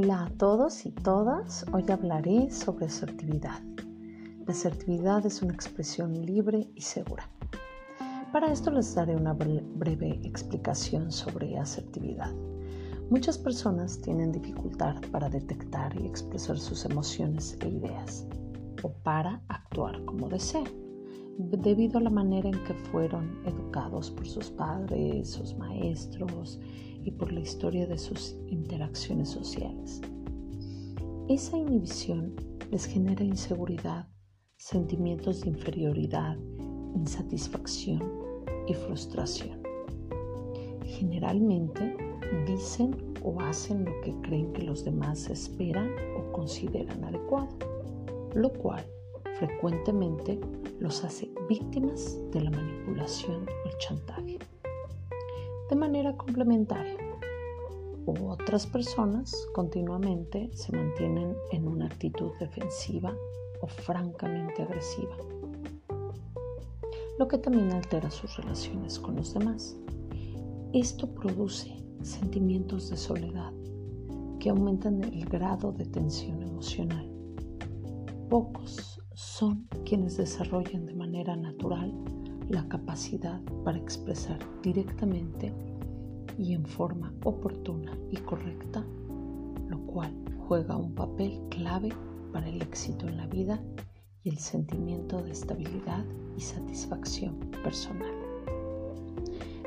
Hola a todos y todas. Hoy hablaré sobre asertividad. La asertividad es una expresión libre y segura. Para esto les daré una breve explicación sobre asertividad. Muchas personas tienen dificultad para detectar y expresar sus emociones e ideas o para actuar como desean, debido a la manera en que fueron educados por sus padres, sus maestros y por la historia de sus interacciones sociales. Esa inhibición les genera inseguridad, sentimientos de inferioridad, insatisfacción y frustración. Generalmente dicen o hacen lo que creen que los demás esperan o consideran adecuado, lo cual frecuentemente los hace víctimas de la manipulación o el chantaje. De manera complementaria, otras personas continuamente se mantienen en una actitud defensiva o francamente agresiva, lo que también altera sus relaciones con los demás. Esto produce sentimientos de soledad que aumentan el grado de tensión emocional. Pocos son quienes desarrollan de manera natural la capacidad para expresar directamente y en forma oportuna y correcta, lo cual juega un papel clave para el éxito en la vida y el sentimiento de estabilidad y satisfacción personal.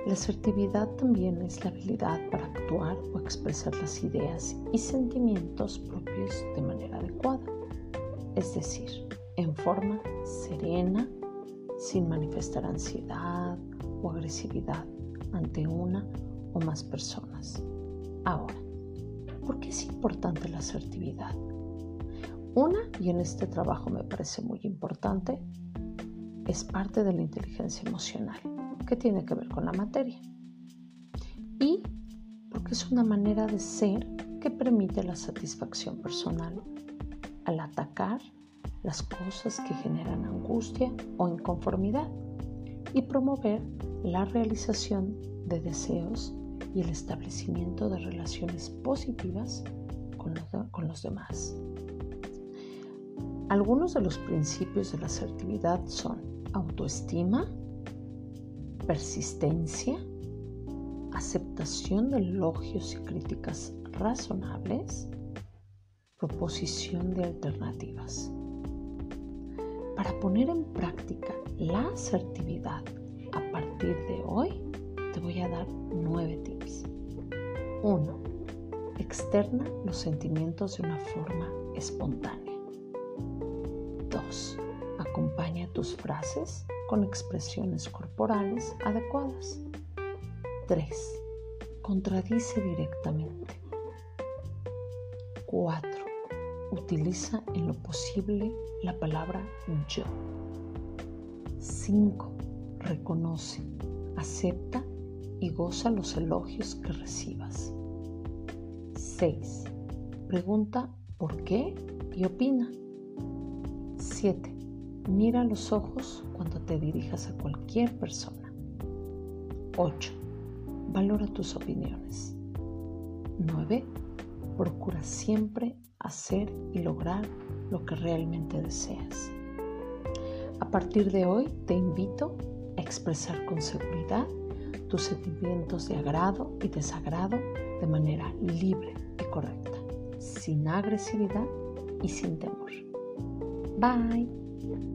La asertividad también es la habilidad para actuar o expresar las ideas y sentimientos propios de manera adecuada, es decir, en forma serena, sin manifestar ansiedad o agresividad ante una o más personas. Ahora, ¿por qué es importante la asertividad? Una, y en este trabajo me parece muy importante, es parte de la inteligencia emocional, que tiene que ver con la materia. Y porque es una manera de ser que permite la satisfacción personal al atacar las cosas que generan angustia o inconformidad y promover la realización de deseos y el establecimiento de relaciones positivas con los, demás. Algunos de los principios de la asertividad son autoestima, persistencia, aceptación de elogios y críticas razonables, proposición de alternativas. Para poner en práctica la asertividad a partir de hoy, te voy a dar nueve tips. 1. Externa los sentimientos de una forma espontánea. 2. Acompaña tus frases con expresiones corporales adecuadas. 3. Contradice directamente. 4. Utiliza en lo posible la palabra yo. 5. Reconoce, acepta y goza los elogios que recibas. 6. Pregunta por qué y opina. 7. Mira los ojos cuando te dirijas a cualquier persona. 8. Valora tus opiniones. 9. Procura siempre hacer y lograr lo que realmente deseas. A partir de hoy te invito a expresar con seguridad tus sentimientos de agrado y desagrado de manera libre y correcta, sin agresividad y sin temor. Bye.